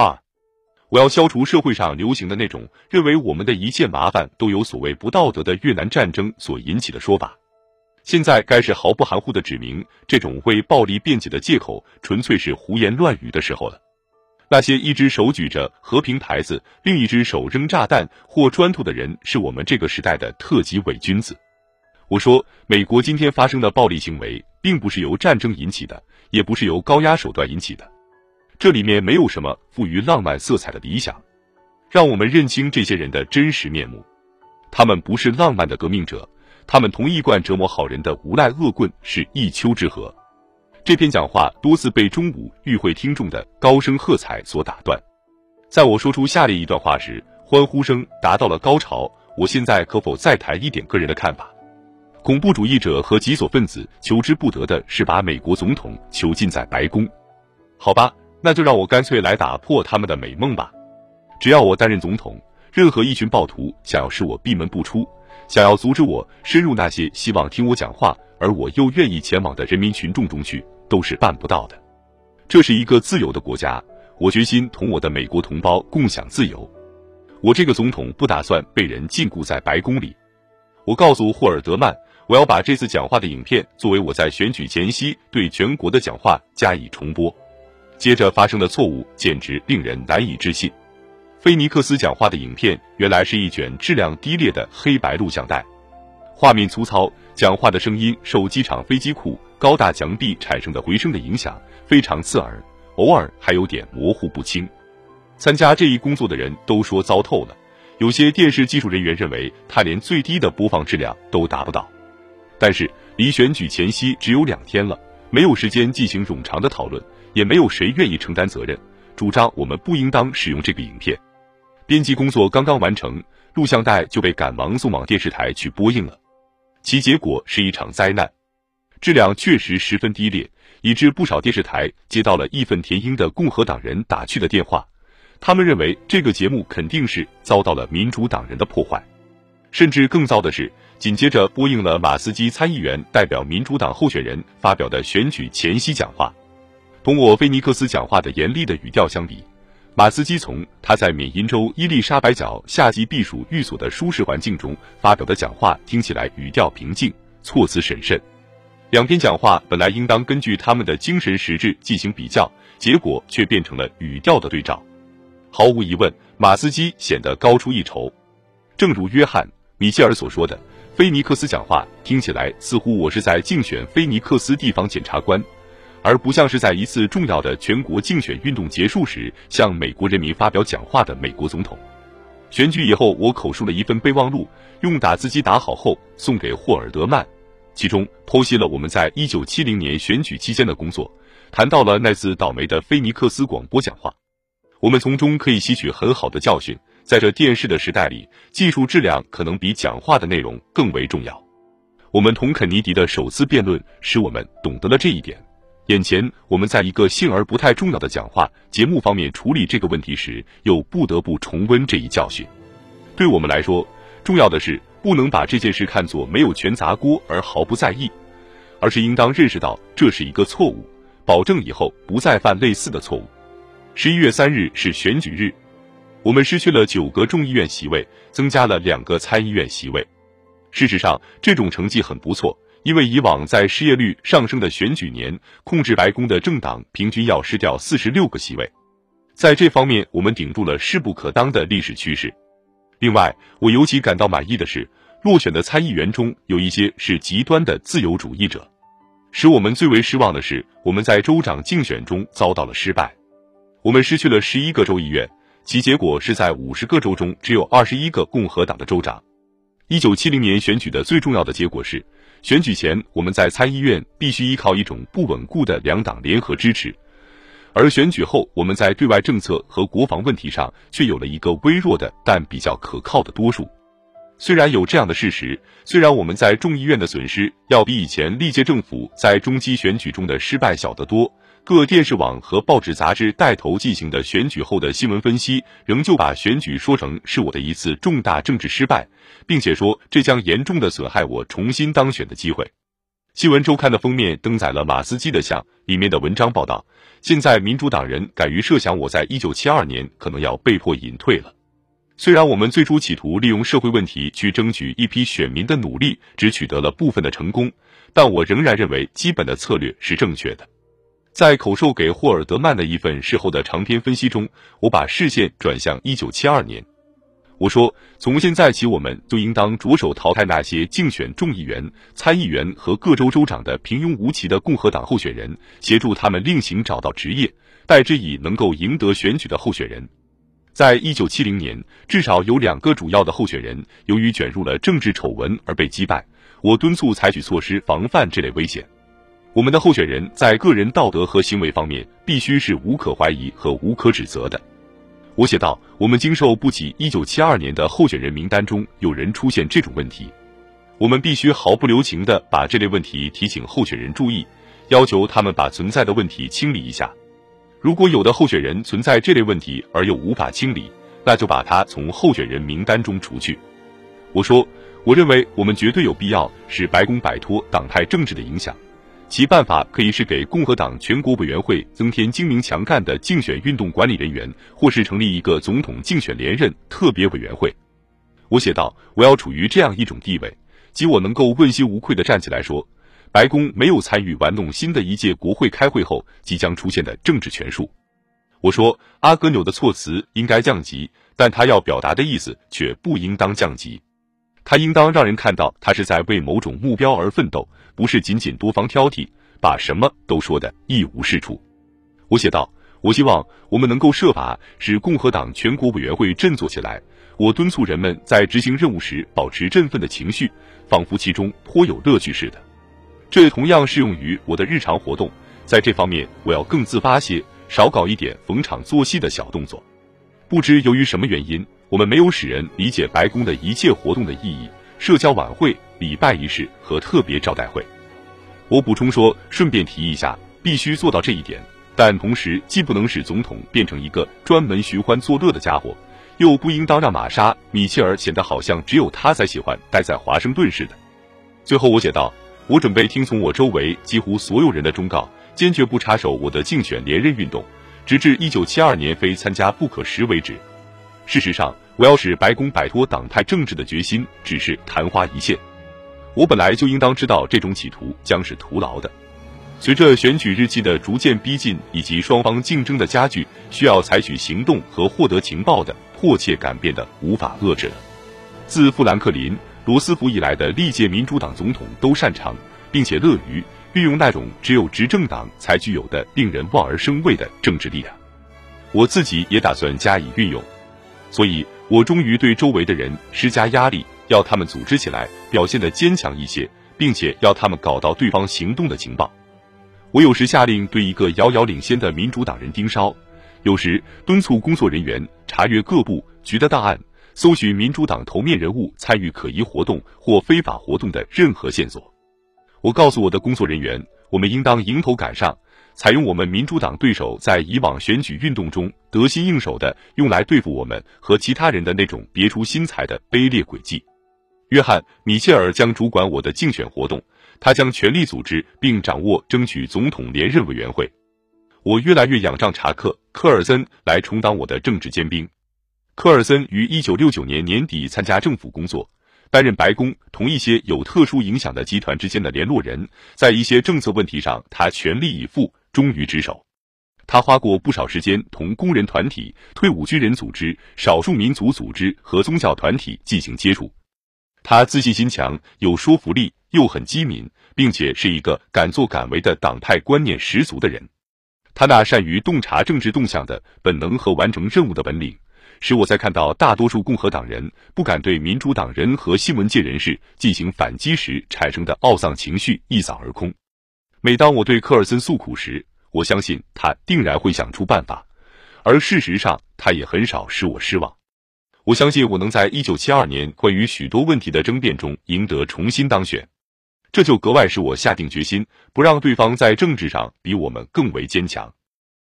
二，我要消除社会上流行的那种认为我们的一切麻烦都由所谓不道德的越南战争所引起的说法。现在该是毫不含糊的指明，这种为暴力辩解的借口纯粹是胡言乱语的时候了。那些一只手举着和平牌子，另一只手扔炸弹或砖头的人，是我们这个时代的特级伪君子。我说，美国今天发生的暴力行为，并不是由战争引起的，也不是由高压手段引起的，这里面没有什么富于浪漫色彩的理想。让我们认清这些人的真实面目，他们不是浪漫的革命者，他们同一贯折磨好人的无赖恶棍是一丘之貉。这篇讲话多次被中午与会听众的高声喝彩所打断。在我说出下列一段话时，欢呼声达到了高潮。我现在可否再谈一点个人的看法？恐怖主义者和极左分子求之不得的是把美国总统囚禁在白宫。好吧，那就让我干脆来打破他们的美梦吧。只要我担任总统，任何一群暴徒想要使我闭门不出，想要阻止我深入那些希望听我讲话。而我又愿意前往的人民群众中去，都是办不到的。这是一个自由的国家，我决心同我的美国同胞共享自由。我这个总统不打算被人禁锢在白宫里。我告诉霍尔德曼，我要把这次讲话的影片作为我在选举前夕对全国的讲话加以重播。接着发生的错误简直令人难以置信。菲尼克斯讲话的影片原来是一卷质量低劣的黑白录像带。画面粗糙，讲话的声音受机场飞机库高大墙壁产生的回声的影响，非常刺耳，偶尔还有点模糊不清。参加这一工作的人都说糟透了，有些电视技术人员认为他连最低的播放质量都达不到。但是离选举前夕只有两天了，没有时间进行冗长的讨论，也没有谁愿意承担责任，主张我们不应当使用这个影片。编辑工作刚刚完成，录像带就被赶忙送往电视台去播映了。其结果是一场灾难，质量确实十分低劣，以致不少电视台接到了义愤填膺的共和党人打去的电话。他们认为这个节目肯定是遭到了民主党人的破坏，甚至更糟的是，紧接着播映了马斯基参议员代表民主党候选人发表的选举前夕讲话。同我菲尼克斯讲话的严厉的语调相比。马斯基从他在缅因州伊丽莎白角夏季避暑寓所的舒适环境中发表的讲话听起来语调平静，措辞审慎。两篇讲话本来应当根据他们的精神实质进行比较，结果却变成了语调的对照。毫无疑问，马斯基显得高出一筹。正如约翰·米切尔所说的，菲尼克斯讲话听起来似乎我是在竞选菲尼克斯地方检察官。而不像是在一次重要的全国竞选运动结束时向美国人民发表讲话的美国总统。选举以后，我口述了一份备忘录，用打字机打好后送给霍尔德曼，其中剖析了我们在一九七零年选举期间的工作，谈到了那次倒霉的菲尼克斯广播讲话。我们从中可以吸取很好的教训，在这电视的时代里，技术质量可能比讲话的内容更为重要。我们同肯尼迪的首次辩论使我们懂得了这一点。眼前，我们在一个幸而不太重要的讲话节目方面处理这个问题时，又不得不重温这一教训。对我们来说，重要的是不能把这件事看作没有全砸锅而毫不在意，而是应当认识到这是一个错误，保证以后不再犯类似的错误。十一月三日是选举日，我们失去了九个众议院席位，增加了两个参议院席位。事实上，这种成绩很不错。因为以往在失业率上升的选举年，控制白宫的政党平均要失掉四十六个席位，在这方面我们顶住了势不可当的历史趋势。另外，我尤其感到满意的是，落选的参议员中有一些是极端的自由主义者。使我们最为失望的是，我们在州长竞选中遭到了失败，我们失去了十一个州议院，其结果是在五十个州中只有二十一个共和党的州长。一九七零年选举的最重要的结果是。选举前，我们在参议院必须依靠一种不稳固的两党联合支持；而选举后，我们在对外政策和国防问题上却有了一个微弱的但比较可靠的多数。虽然有这样的事实，虽然我们在众议院的损失要比以前历届政府在中期选举中的失败小得多。各电视网和报纸杂志带头进行的选举后的新闻分析，仍旧把选举说成是我的一次重大政治失败，并且说这将严重的损害我重新当选的机会。新闻周刊的封面登载了马斯基的像，里面的文章报道，现在民主党人敢于设想我在一九七二年可能要被迫隐退了。虽然我们最初企图利用社会问题去争取一批选民的努力，只取得了部分的成功，但我仍然认为基本的策略是正确的。在口授给霍尔德曼的一份事后的长篇分析中，我把视线转向一九七二年。我说，从现在起，我们就应当着手淘汰那些竞选众议员、参议员和各州州长的平庸无奇的共和党候选人，协助他们另行找到职业，代之以能够赢得选举的候选人。在一九七零年，至少有两个主要的候选人由于卷入了政治丑闻而被击败。我敦促采取措施防范这类危险。我们的候选人在个人道德和行为方面必须是无可怀疑和无可指责的。我写道：我们经受不起1972年的候选人名单中有人出现这种问题，我们必须毫不留情地把这类问题提醒候选人注意，要求他们把存在的问题清理一下。如果有的候选人存在这类问题而又无法清理，那就把他从候选人名单中除去。我说，我认为我们绝对有必要使白宫摆脱党派政治的影响。其办法可以是给共和党全国委员会增添精明强干的竞选运动管理人员，或是成立一个总统竞选连任特别委员会。我写道：“我要处于这样一种地位，即我能够问心无愧地站起来说，白宫没有参与玩弄新的一届国会开会后即将出现的政治权术。”我说：“阿格纽的措辞应该降级，但他要表达的意思却不应当降级。他应当让人看到他是在为某种目标而奋斗。”不是仅仅多方挑剔，把什么都说的一无是处。我写道：“我希望我们能够设法使共和党全国委员会振作起来。我敦促人们在执行任务时保持振奋的情绪，仿佛其中颇有乐趣似的。这同样适用于我的日常活动。在这方面，我要更自发些，少搞一点逢场作戏的小动作。不知由于什么原因，我们没有使人理解白宫的一切活动的意义。社交晚会。”礼拜仪式和特别招待会，我补充说，顺便提一下，必须做到这一点，但同时既不能使总统变成一个专门寻欢作乐的家伙，又不应当让玛莎·米切尔显得好像只有他才喜欢待在华盛顿似的。最后我写道：我准备听从我周围几乎所有人的忠告，坚决不插手我的竞选连任运动，直至一九七二年非参加不可时为止。事实上，我要使白宫摆脱党派政治的决心只是昙花一现。我本来就应当知道这种企图将是徒劳的。随着选举日期的逐渐逼近，以及双方竞争的加剧，需要采取行动和获得情报的迫切感变得无法遏制了。自富兰克林·罗斯福以来的历届民主党总统都擅长并且乐于运用那种只有执政党才具有的令人望而生畏的政治力量。我自己也打算加以运用，所以我终于对周围的人施加压力。要他们组织起来，表现得坚强一些，并且要他们搞到对方行动的情报。我有时下令对一个遥遥领先的民主党人盯梢，有时敦促工作人员查阅各部局的档案，搜寻民主党头面人物参与可疑活动或非法活动的任何线索。我告诉我的工作人员，我们应当迎头赶上，采用我们民主党对手在以往选举运动中得心应手的用来对付我们和其他人的那种别出心裁的卑劣诡计。约翰·米切尔将主管我的竞选活动，他将全力组织并掌握争取总统连任委员会。我越来越仰仗查克·科尔森来充当我的政治尖兵。科尔森于1969年年底参加政府工作，担任白宫同一些有特殊影响的集团之间的联络人。在一些政策问题上，他全力以赴，忠于职守。他花过不少时间同工人团体、退伍军人组织、少数民族组织和宗教团体进行接触。他自信心强，有说服力，又很机敏，并且是一个敢作敢为的党派观念十足的人。他那善于洞察政治动向的本能和完成任务的本领，使我在看到大多数共和党人不敢对民主党人和新闻界人士进行反击时产生的懊丧情绪一扫而空。每当我对科尔森诉苦时，我相信他定然会想出办法，而事实上，他也很少使我失望。我相信我能在一九七二年关于许多问题的争辩中赢得重新当选，这就格外使我下定决心，不让对方在政治上比我们更为坚强。